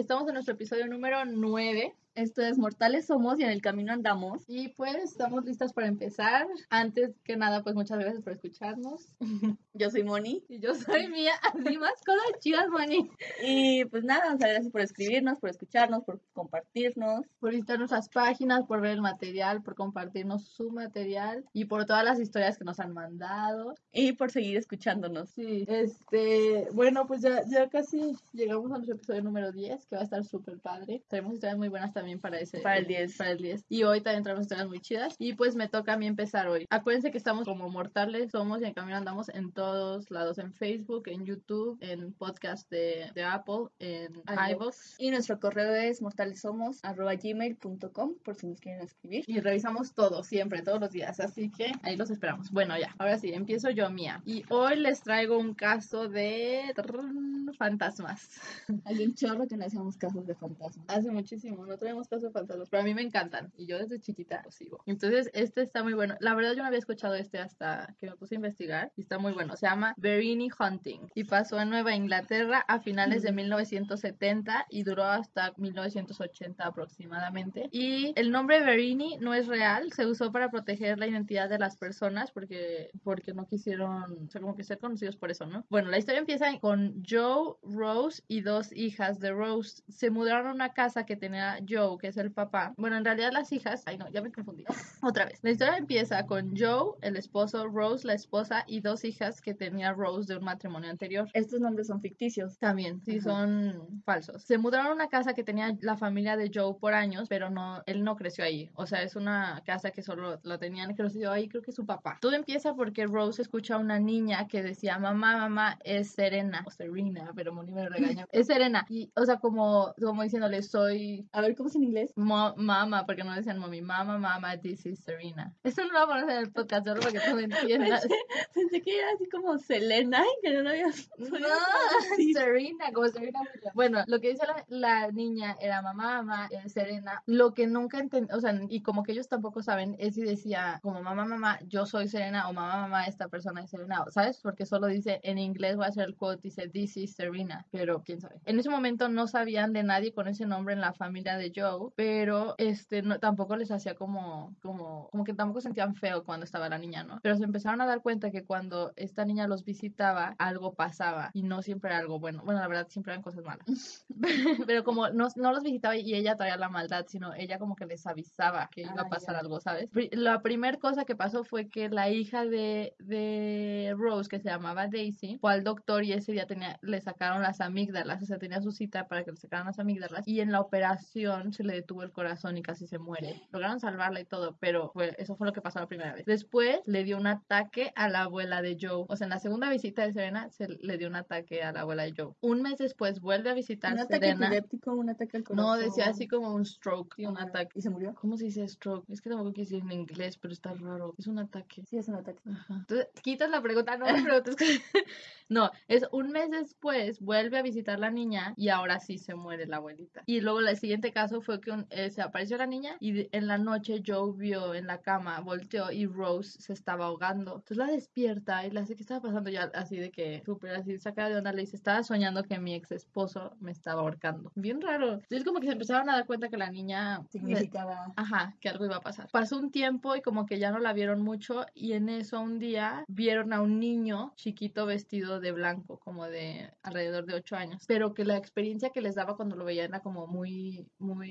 Estamos en nuestro episodio número 9 esto es Mortales Somos y en el camino andamos. y pues estamos listas para empezar. Antes que nada, pues muchas gracias por escucharnos. Yo soy Moni. Y yo soy Mía, así más cosas chidas, Moni. Y pues nada, sea, gracias por escribirnos, por escucharnos, por compartirnos. Por visitar nuestras páginas, por ver el material, por compartirnos su material y por todas las historias que nos han mandado. Y por seguir escuchándonos. Sí, este, bueno, pues ya, ya casi llegamos a nuestro episodio número 10, que va a estar súper padre. Tenemos historias muy buenas también para ese. Para el 10. Para el 10. Y hoy también traemos historias muy chidas. Y pues me toca a mí empezar hoy. Acuérdense que estamos como mortales, somos y en camino andamos en todos lados, en Facebook, en YouTube, en podcast de, de Apple, en iVoox. Y nuestro correo es mortalesomos.gmail.com por si nos quieren escribir. Y revisamos todo, siempre, todos los días. Así que ahí los esperamos. Bueno, ya, ahora sí, empiezo yo, Mía. Y hoy les traigo un caso de fantasmas. Hay un chorro que no hacemos casos de fantasmas. Hace muchísimo, no traemos casos fantasmas, pero a mí me encantan. Y yo desde chiquita los sigo. Entonces, este está muy bueno. La verdad, yo no había escuchado este hasta que me puse a investigar. Y está muy bueno. Se llama Verini Hunting. Y pasó en Nueva Inglaterra a finales de 1970 y duró hasta 1980 aproximadamente. Y el nombre Verini no es real. Se usó para proteger la identidad de las personas porque, porque no quisieron, o sea, como que ser conocidos por eso, ¿no? Bueno, la historia empieza con Joe, Rose y dos hijas de Rose. Se mudaron a una casa que tenía Joe, que es el papá. Bueno, en realidad las hijas, ay no, ya me confundí. Otra vez. La historia empieza con Joe, el esposo, Rose, la esposa y dos hijas que tenía Rose de un matrimonio anterior. Estos nombres son ficticios. También, sí, Ajá. son falsos. Se mudaron a una casa que tenía la familia de Joe por años, pero no, él no creció ahí. O sea, es una casa que solo lo tenían creció ahí, creo que su papá. Todo empieza porque Rose escucha a una niña que decía, mamá, mamá, es Serena. O Serena, pero Moni me regaña. es Serena. Y, o sea, como, como diciéndole, soy A ver, ¿cómo en inglés? mo- mamá, porque no decían mami, mamá, mamá, this is Serena. Eso no lo vamos a poner en el podcast, solo para que tú me entiendas. Pensé, pensé que era así como Selena y que no lo habías. No. Serena, como Serena. Bueno, lo que dice la, la niña era mamá, mamá, eh, Serena. Lo que nunca entendí, o sea, y como que ellos tampoco saben, es si decía como mamá, mamá, yo soy Serena o mamá, mamá, esta persona es Serena, ¿sabes? Porque solo dice en inglés, voy a hacer el quote, dice this is Serena, pero quién sabe. En ese momento no sabían de nadie con ese nombre en la familia de Joe, pero este no, tampoco les hacía como, como, como que tampoco sentían feo cuando estaba la niña, ¿no? Pero se empezaron a dar cuenta que cuando esta niña los visitaba, algo pasaba y no siempre era algo bueno. Bueno, la verdad siempre eran cosas malas. pero como no, no los visitaba y ella traía la maldad, sino ella como que les avisaba que iba a pasar algo, ¿sabes? La primera cosa que pasó fue que la hija de, de Rose, que se llamaba Daisy, fue al doctor y ese día tenía, le sacaron las amígdalas, o sea, tenía su cita para que le sacaran las amígdalas y en la operación se le detuvo el corazón y casi se muere. Lograron salvarla y todo, pero fue, eso fue lo que pasó la primera vez. Después le dio un ataque a la abuela de Joe. O sea, en la segunda visita de Serena se le dio un ataque a la abuela de Joe. Un mes después vuelve a visitar Un ataque Serena. epiléptico, un ataque al corazón. No, decía así como un stroke, un Ajá. ataque. ¿Y se murió? ¿Cómo se dice stroke? Es que tampoco quise decir en inglés, pero está raro. Es un ataque. Sí, es un ataque. Ajá. Entonces, quitas la pregunta, no me preguntes. no, es un mes después, vuelve a visitar la niña y ahora sí se muere la abuelita. Y luego el siguiente caso fue que un- eh, se apareció la niña y en la noche Joe vio en la cama, volteó y Rose se estaba ahogando. Entonces la despierta y le hace, ¿qué estaba pasando? Ya así de que súper así sacada de onda le dice, estaba soñando que mi ex esposo me estaba ahorcando. Bien raro. Entonces como que se empezaron a dar cuenta que la niña Significaba. Ajá, que algo iba a pasar. Pasó un tiempo y como que ya no la vieron mucho y en eso un día vieron a un niño chiquito vestido de blanco, como de alrededor de 8 años, pero que la experiencia que les daba cuando lo veían era como muy, muy,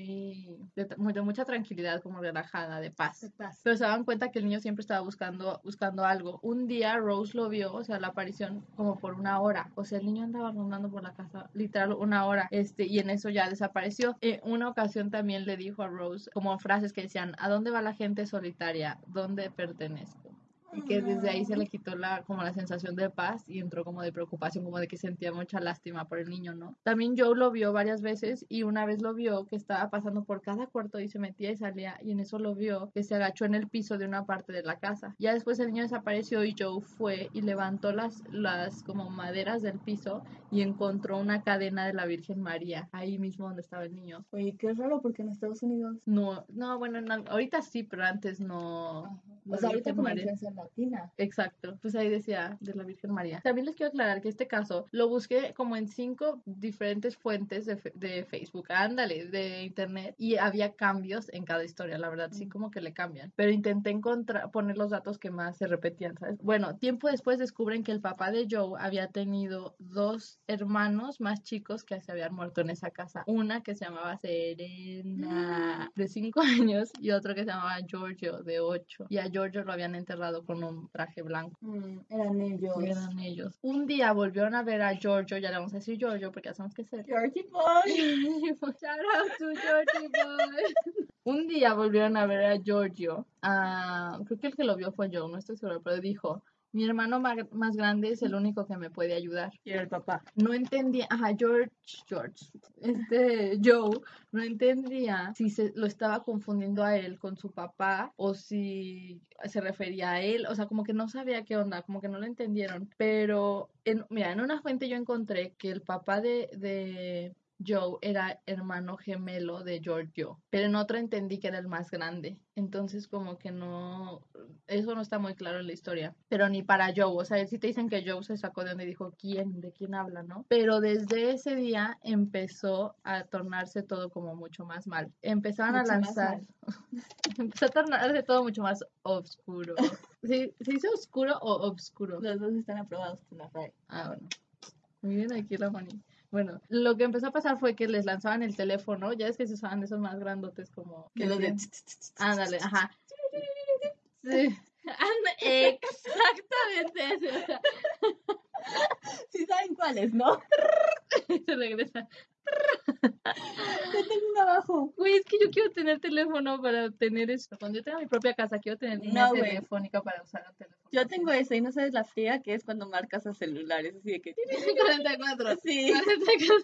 muy- de mucha tranquilidad, como relajada, de paz. de paz. Pero se daban cuenta que el niño siempre estaba buscando, buscando algo. Un día Rose lo vio, o sea, la aparición como por una hora. O sea, el niño andaba rondando por la casa, literal, una hora. Este, y en eso ya desapareció. En una ocasión también le dijo a Rose como frases que decían, ¿a dónde va la gente solitaria? ¿Dónde pertenezco? Y que desde ahí se le quitó la como la sensación de paz y entró como de preocupación, como de que sentía mucha lástima por el niño, ¿no? También Joe lo vio varias veces y una vez lo vio que estaba pasando por cada cuarto y se metía y salía y en eso lo vio que se agachó en el piso de una parte de la casa. Ya después el niño desapareció y Joe fue y levantó las las como maderas del piso y encontró una cadena de la Virgen María ahí mismo donde estaba el niño. Oye, qué raro porque en Estados Unidos. No, no, bueno, no, ahorita sí, pero antes no. O sea, ahorita María. influencia latina. Exacto, pues ahí decía de la Virgen María. También les quiero aclarar que este caso lo busqué como en cinco diferentes fuentes de, de Facebook, ándale, de internet, y había cambios en cada historia, la verdad, sí como que le cambian. Pero intenté encontrar, poner los datos que más se repetían, ¿sabes? Bueno, tiempo después descubren que el papá de Joe había tenido dos hermanos más chicos que se habían muerto en esa casa. Una que se llamaba Serena, de cinco años, y otro que se llamaba Giorgio, de ocho. Y a Giorgio lo habían enterrado con un traje blanco. Mm, eran ellos. Eran ellos. Un día volvieron a ver a Giorgio, ya le vamos a decir Giorgio porque hacemos que ser. Georgie Boy. Shout out to Georgie boy. Un día volvieron a ver a Giorgio. Ah, creo que el que lo vio fue Joe, no estoy segura, pero dijo, mi hermano ma- más grande es el único que me puede ayudar. Y el papá. No entendía, ajá, George, George, este Joe, no entendía si se lo estaba confundiendo a él con su papá o si se refería a él, o sea, como que no sabía qué onda, como que no lo entendieron. Pero, en, mira, en una fuente yo encontré que el papá de, de Joe era hermano gemelo de Giorgio, pero en otra entendí que era el más grande. Entonces, como que no, eso no está muy claro en la historia. Pero ni para Joe, o sea, si te dicen que Joe se sacó de donde dijo quién, de quién habla, ¿no? Pero desde ese día empezó a tornarse todo como mucho más mal. Empezaron Mucho a lanzar, empezó a tornarse todo mucho más oscuro. ¿Sí, ¿Se dice oscuro o obscuro? Los dos están aprobados por la RAE. Ah, bueno. Bien, aquí la Fanny. Bueno, lo que empezó a pasar fue que les lanzaban el teléfono, ya es que se usaban esos más grandotes como... Que los de... Ándale, ajá. Sí. Exactamente ese, o sea, Sí saben cuáles, ¿no? se regresa. Yo tengo uno abajo. Güey, es que yo quiero tener teléfono para tener eso. Cuando yo tenga mi propia casa, quiero tener güey. telefónica para usar el teléfono. Yo tengo ese y no sabes la fría que es cuando marcas a celulares. Así de que... 44. Sí, 44.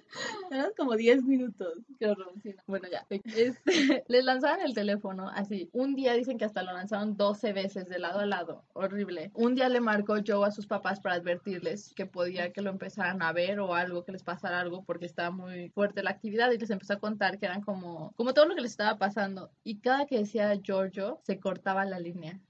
eran como 10 minutos. Qué horror, sí, no. Bueno, ya. Este, les lanzaban el teléfono así. Un día dicen que hasta lo lanzaron 12 veces de lado a lado. Horrible. Un día le marcó Joe a sus papás para advertirles que podía que lo empezaran a ver o algo, que les pasara algo porque estaba muy fuerte la actividad y les empezó a contar que eran como, como todo lo que les estaba pasando. Y cada que decía Giorgio, se cortaba la línea.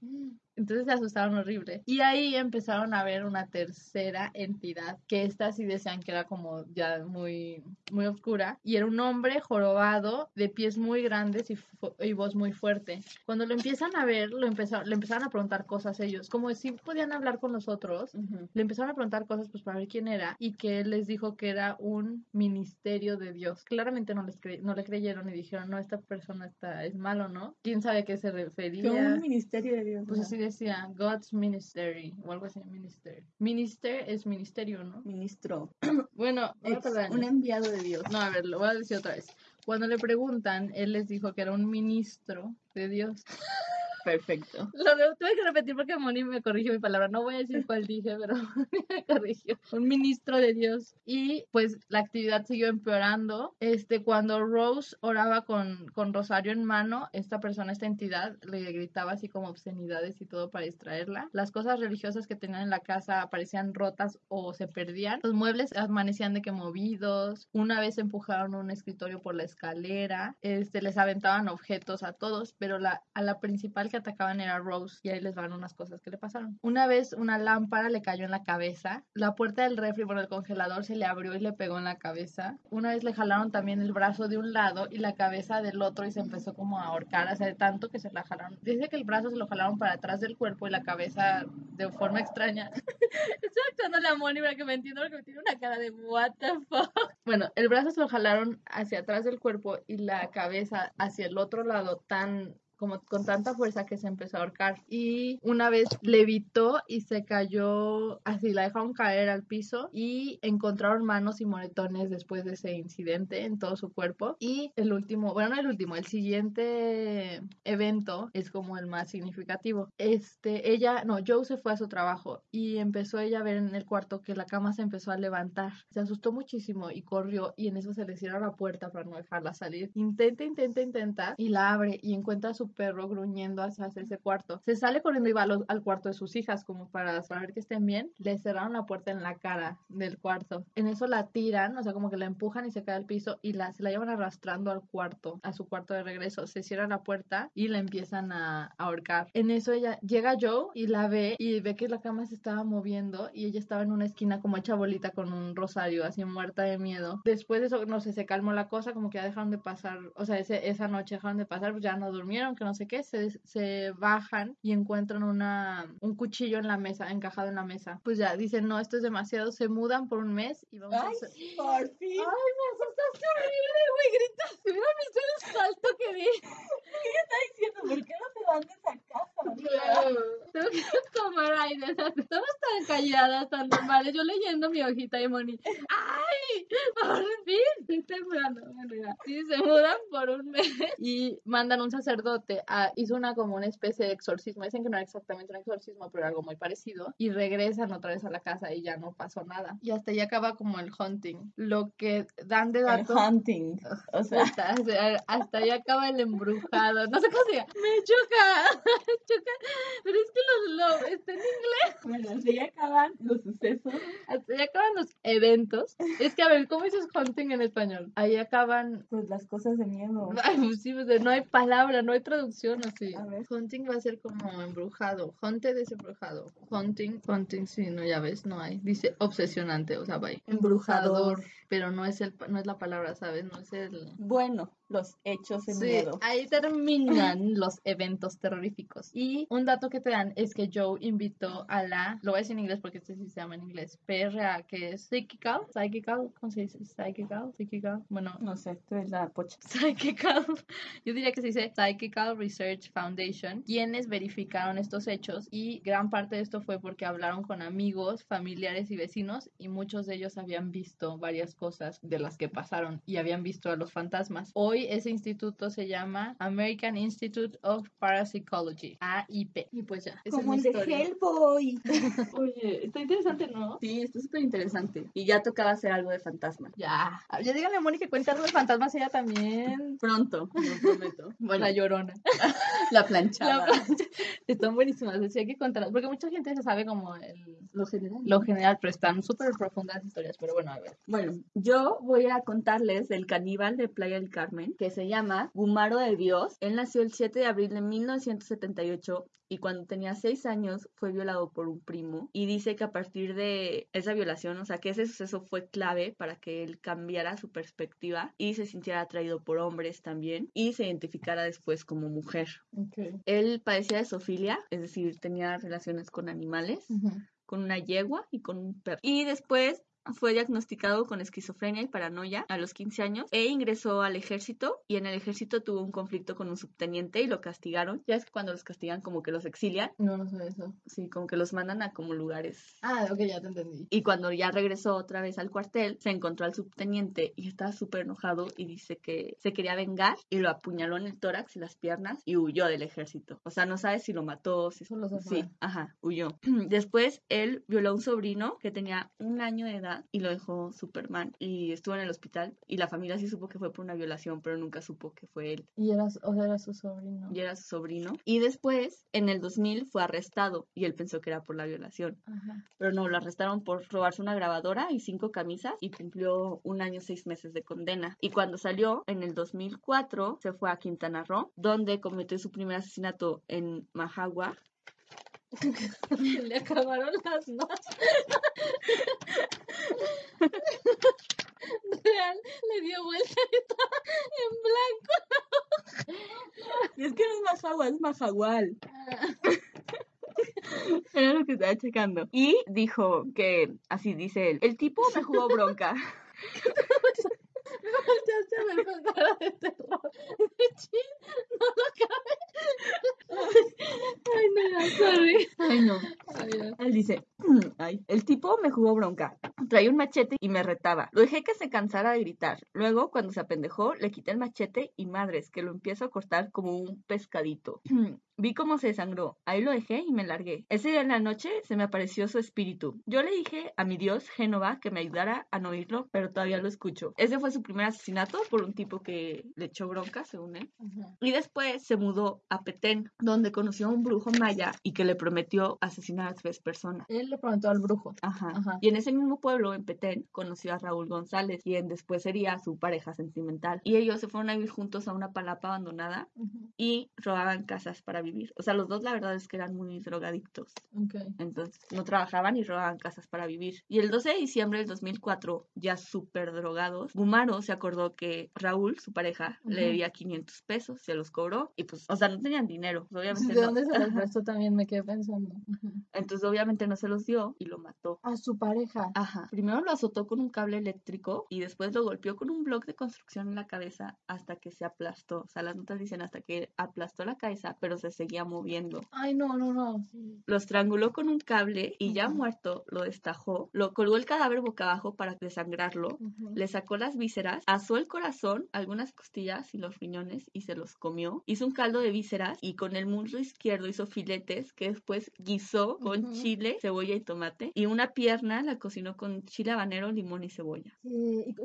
Entonces se asustaron horrible. Y ahí empezaron a ver una tercera entidad, que esta sí decían que era como ya muy, muy oscura. Y era un hombre jorobado, de pies muy grandes y, y voz muy fuerte. Cuando lo empiezan a ver, lo empezaron, le empezaron a preguntar cosas ellos, como si podían hablar con nosotros. Le empezaron a preguntar cosas pues para ver quién era y que él les dijo que era un ministerio de Dios. Claramente no les cre- no le creyeron y dijeron, no, esta persona está, es malo, ¿no? ¿Quién sabe a qué se refería? Que un ministerio de Dios. Pues así decía, God's Ministry, o algo así, Minister. Minister es ministerio, ¿no? Ministro. Bueno, un enviado de Dios. no, a ver, lo voy a decir otra vez. Cuando le preguntan, él les dijo que era un ministro de Dios. Perfecto. Lo tuve que repetir porque Moni me corrigió mi palabra. No voy a decir cuál dije, pero me corrigió. Un ministro de Dios. Y pues la actividad siguió empeorando. Este, cuando Rose oraba con, con Rosario en mano, esta persona, esta entidad, le gritaba así como obscenidades y todo para distraerla. Las cosas religiosas que tenían en la casa aparecían rotas o se perdían. Los muebles amanecían de que movidos. Una vez empujaron un escritorio por la escalera. Este, les aventaban objetos a todos, pero la, a la principal que atacaban era Rose y ahí les van unas cosas que le pasaron. Una vez una lámpara le cayó en la cabeza, la puerta del refri por el congelador se le abrió y le pegó en la cabeza. Una vez le jalaron también el brazo de un lado y la cabeza del otro y se empezó como a ahorcar, o sea, tanto que se la jalaron. Dice que el brazo se lo jalaron para atrás del cuerpo y la cabeza de forma extraña. Estoy actuando la Moni para que me entienda porque me tiene una cara de what the fuck. Bueno, el brazo se lo jalaron hacia atrás del cuerpo y la cabeza hacia el otro lado tan como con tanta fuerza que se empezó a ahorcar. Y una vez levitó y se cayó, así la dejaron caer al piso y encontraron manos y moretones después de ese incidente en todo su cuerpo. Y el último, bueno, no el último, el siguiente evento es como el más significativo. Este, ella, no, Joe se fue a su trabajo y empezó ella a ver en el cuarto que la cama se empezó a levantar. Se asustó muchísimo y corrió y en eso se le cierra la puerta para no dejarla salir. Intenta, intenta, intenta y la abre y encuentra a perro gruñendo hacia ese cuarto. Se sale corriendo y va al, cuarto de sus hijas como para saber que estén bien. Le cerraron la puerta en la cara del cuarto. En eso la tiran, o sea, como que la empujan y se cae al piso y la, se la llevan arrastrando al cuarto, a su cuarto de regreso. Se cierra la puerta y la empiezan a, a ahorcar. En eso ella llega Joe y la ve y ve que la cama se estaba moviendo y ella estaba en una esquina como hecha bolita con un rosario, así muerta de miedo. Después de eso, no sé, se calmó la cosa, como que ya dejaron de pasar, o sea, ese, esa noche dejaron de pasar, pues ya no durmieron, que no sé qué, se, se bajan y encuentran una, un cuchillo en la mesa, encajado en la mesa. Pues ya dicen, no, esto es demasiado, se mudan por un mes y vamos a Ay, hacer... por fin. Ay, me asustaste horrible, güey, gritas. Si hubieran visto el salto que di. ¿Qué está diciendo? ¿Por qué no se van de esa casa? Tengo que tomar aire. Estamos tan calladas, tan normales. Yo leyendo mi hojita y Moni. ¡Ay! ¡Por fin! Se está mudando. Bueno, ya. Sí, se mudan por un mes y mandan un sacerdote. A, hizo una como una especie de exorcismo. Dicen que no era exactamente un exorcismo, pero algo muy parecido. Y regresan otra vez a la casa y ya no pasó nada. Y hasta ahí acaba como el hunting. Lo que dan de El dato. hunting. O sea, Hasta, hasta ahí acaba el embrujado. No sé cómo se llama. Me choca. Choca. Pero es que los lo, está en inglés. bueno, así acaban los sucesos. Hasta ahí acaban los eventos. Es que a ver, ¿cómo dices hunting en español? Ahí acaban. Pues las cosas de miedo. Ay, pues sí, pues, no hay palabra, no hay traducción así. A ver. Hunting va a ser como embrujado. Hunted es embrujado. Hunting, hunting, sí, no, ya ves, no hay. Dice obsesionante, o sea, va. Embrujador. Pero no es, el, no es la palabra, ¿sabes? No es el. Bueno, los hechos de Sí, miedo. ahí terminan los eventos terroríficos. Y un dato que te dan es que Joe invitó a la, lo voy a decir en inglés porque este sí se llama en inglés, PRA, que es Psychical, Psychical, ¿cómo se dice? Psychical, Psychical, bueno, No sé, tú eres la pocha. Psychical, yo diría que se dice Psychical Research Foundation, quienes verificaron estos hechos y gran parte de esto fue porque hablaron con amigos, familiares y vecinos y muchos de ellos habían visto varias cosas de las que pasaron y habían visto a los fantasmas. Hoy ese instituto se llama American Institute of Parapsychology, AIP. Y pues ya, es Como mi el de. Hellboy. Oye, está interesante, ¿no? Sí, está súper interesante. Y ya tocaba hacer algo de fantasma. Ya, ya díganle a Mónica que cuente algo de fantasmas ella también. Pronto, lo prometo. Bueno, La llorona. la planchada. La plancha. Están buenísimas, decía que contarlas, porque mucha gente se sabe como el, Lo general. lo general, pero están súper profundas las historias, pero bueno, a ver. Bueno, yo voy a contarles del caníbal de Playa del Carmen, que se llama Gumaro de Dios. Él nació el 7 de abril de 1978 y cuando tenía 6 años fue violado por un primo. Y dice que a partir de esa violación, o sea, que ese suceso fue clave para que él cambiara su perspectiva y se sintiera atraído por hombres también y se identificara después como mujer. Él padecía de zoofilia, es decir, tenía relaciones con animales con una yegua y con un perro. Y después fue diagnosticado con esquizofrenia y paranoia a los 15 años e ingresó al ejército y en el ejército tuvo un conflicto con un subteniente y lo castigaron. Ya es que cuando los castigan como que los exilian, No, no sé eso. sí, como que los mandan a como lugares. Ah, ok, ya te entendí. Y cuando ya regresó otra vez al cuartel, se encontró al subteniente y estaba súper enojado y dice que se quería vengar y lo apuñaló en el tórax y las piernas y huyó del ejército. O sea, no sabe si lo mató, si Solo Sí, ajá, huyó. Después él violó a un sobrino que tenía un año de edad y lo dejó Superman y estuvo en el hospital y la familia sí supo que fue por una violación, pero nunca supo que fue él Y era, o sea, era su sobrino. y era su sobrino. Y después, en el 2000, fue arrestado y él pensó que era por la violación. Ajá. Pero no, lo arrestaron por robarse una grabadora y cinco camisas y cumplió un año seis meses de condena. Y cuando salió, en el 2004, se fue a Quintana Roo, donde cometió su primer asesinato en Mahagua. Le acabaron las manos. Real, le dio vuelta y estaba en blanco. Y es que no es Mahagua, es Mahagual. Era lo que estaba checando. Y dijo que, así dice él, el tipo me jugó bronca. volteaste a ver con cara de terror. No lo cabe. Ay, no, sorry. Ay, no. Él dice, "Mm, ay, el tipo me jugó bronca. Traía un machete y me retaba. Lo dejé que se cansara de gritar. Luego, cuando se apendejó, le quité el machete y madres, que lo empiezo a cortar como un pescadito. Vi cómo se desangró. Ahí lo dejé y me largué. Ese día en la noche se me apareció su espíritu. Yo le dije a mi dios Génova que me ayudara a no oírlo, pero todavía lo escucho. Ese fue su primer asesinato por un tipo que le echó bronca, según él. Y después se mudó a Petén, donde conoció a un brujo maya y que le prometió asesinar a tres personas. Él le preguntó al brujo. Ajá. Ajá. Y en ese mismo pueblo, en Petén, conoció a Raúl González, quien después sería su pareja sentimental. Y ellos se fueron a vivir juntos a una palapa abandonada y robaban casas para vivir. O sea, los dos la verdad es que eran muy drogadictos. Ok. Entonces, no trabajaban y robaban casas para vivir. Y el 12 de diciembre del 2004, ya súper drogados, Gumaro se acordó que Raúl, su pareja, le Ujú. debía 500 pesos, se los cobró y pues, o sea, no tenían dinero. Obviamente ¿De no. dónde se los prestó también? Me quedé pensando. Entonces, obviamente no se los dio y lo mató. A su pareja. Ajá. Primero lo azotó con un cable eléctrico y después lo golpeó con un bloque de construcción en la cabeza hasta que se aplastó. O sea, las notas dicen hasta que aplastó la cabeza, pero se seguía moviendo. Ay, no, no, no. Lo estranguló con un cable y ya muerto lo destajó. Lo colgó el cadáver boca abajo para desangrarlo. Le sacó las vísceras, asó el corazón, algunas costillas y los riñones y se los comió. Hizo un caldo de vísceras y con el muslo izquierdo hizo filetes que después guisó con chile, cebolla y tomate. Y una pierna la cocinó con chile habanero, limón y cebolla.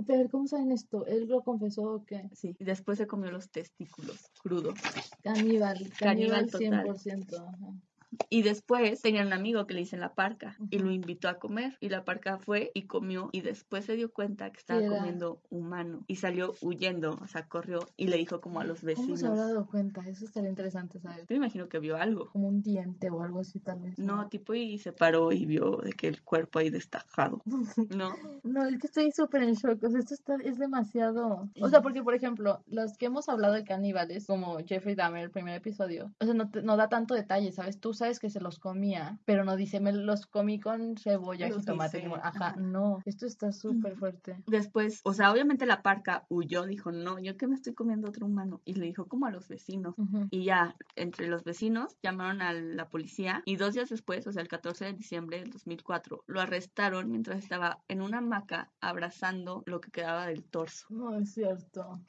Pero, ¿cómo saben esto? ¿Él lo confesó o qué? Sí. Y después se comió los testículos crudos. Caníbal Caníbal total. 100%. Ajá. Y después tenía un amigo que le dicen la parca y Ujú. lo invitó a comer. Y la parca fue y comió y después se dio cuenta que estaba era? comiendo humano y salió huyendo, o sea, corrió y le dijo como a los ¿Cómo vecinos. se habrá dado cuenta? Eso estaría interesante saber. Yo me imagino que vio algo. Como un diente o algo así tal vez. No, tipo y se paró y vio de que el cuerpo ahí destajado. No. No, es que estoy súper en shock. O sea, esto está, es demasiado. O sea, porque, por ejemplo, los que hemos hablado de caníbales, como Jeffrey Dahmer, el primer episodio, o sea, no, te- no da tanto detalle, ¿sabes? Tú sabes que se los comía, pero no dice, me los comí con cebolla, Los jitomate, guisé, limón. Ajá, ajá. no. Esto está súper fuerte. Después, o sea, obviamente la parca huyó, dijo, no, yo que me estoy comiendo otro humano. Y le dijo como a los vecinos. Y ya, entre los vecinos, llamaron a la policía y dos días después, o sea, el 14 de diciembre del 2004, lo arrestaron mientras estaba en una hamaca abrazando lo que quedaba del torso. No es cierto.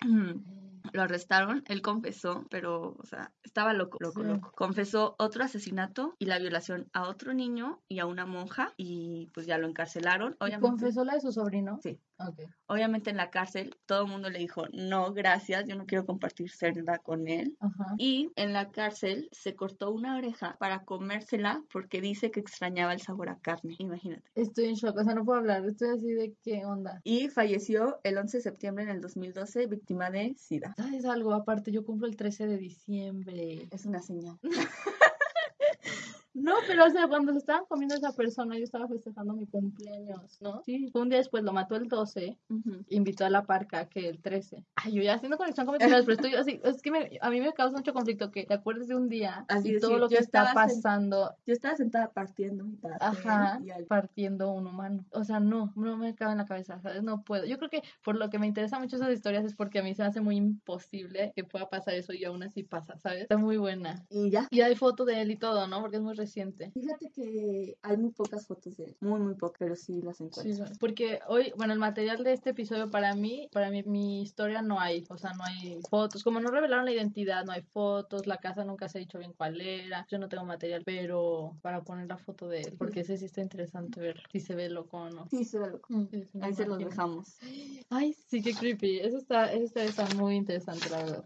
Lo arrestaron, él confesó, pero, o sea, estaba loco, loco, Sí. loco. Confesó otro asesinato y la violación a otro niño y a una monja y pues ya lo encarcelaron. ¿Y Obviamente, ¿Confesó la de su sobrino? Sí. Ok. obviamente en la cárcel todo el mundo le dijo, no, gracias, yo no quiero compartir celda con él. Ajá. Y en la cárcel se cortó una oreja para comérsela porque dice que extrañaba el sabor a carne, imagínate. Estoy en shock, o sea, no puedo hablar. Estoy así de qué onda. Y falleció el 11 de septiembre en el 2012 víctima de SIDA. ¿Sabes algo? Aparte, yo cumplo el 13 de diciembre. Es una señal. No, pero o sea, cuando se estaban comiendo a esa persona, yo estaba festejando mi cumpleaños, ¿no? Sí. Un día después lo mató el 12, Ujú. invitó a la parca que el 13. Ay, yo ya haciendo conexión con amigas, pero estoy así, es que me- a mí me causa mucho conflicto que te acuerdes de un día Así y todo lo que está pasando, Yo estaba sentada partiendo mi ajá, y al- partiendo un humano. O sea, no, no me cabe en la cabeza, ¿sabes? No puedo. Yo creo que por lo que me interesan mucho esas historias es porque a mí se me hace muy imposible que pueda pasar eso y aún así pasa, ¿sabes? Está muy buena. y ya. Y hay foto de él y todo, ¿no? Porque es muy reciente. Fíjate que hay muy pocas fotos de él, muy muy pocas, pero sí las Sí, encuentro. porque hoy, bueno, el material de este episodio para mí, para mí, mi historia no hay, o sea, no hay fotos, como no revelaron la identidad, no hay fotos, la casa nunca se ha dicho bien cuál era, yo no tengo material, pero para poner la foto de él, porque ese sí está interesante ver si se ve loco o no. Sí, se ve loco. Mm, sí, Ahí se los dejamos. Ay, sí, qué creepy, eso está, eso está, está muy interesante, la verdad.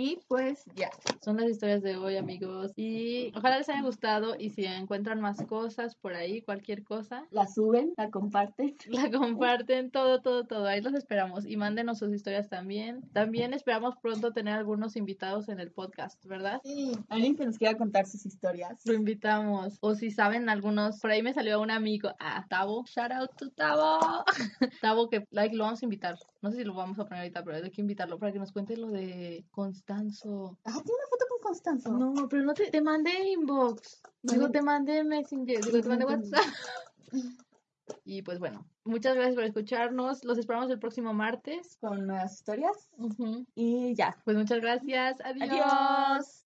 Y pues ya. Son las historias de hoy, amigos. Y ojalá les haya gustado. Y si encuentran más cosas por ahí, cualquier cosa, La suben, la comparten. la comparten, todo, todo, todo. Ahí los esperamos. Y mándenos sus historias también. También esperamos pronto tener algunos invitados en el podcast, ¿verdad? Sí. Alguien que nos quiera contar sus historias. Lo invitamos. O si saben algunos, por ahí me salió un amigo, ah, Tavo, shout out to Tavo. Tavo que like lo vamos a invitar. No sé si lo vamos a poner ahorita, pero hay que invitarlo para que nos cuente lo de Constanzo. Ah, tiene una foto con Constanzo. No, pero no te, te mandé inbox. Digo, te mandé Messenger. Digo, te mandé WhatsApp. Y pues bueno, muchas gracias por escucharnos. Los esperamos el próximo martes. Con nuevas historias. Y ya. Pues muchas gracias. Adiós. Adiós.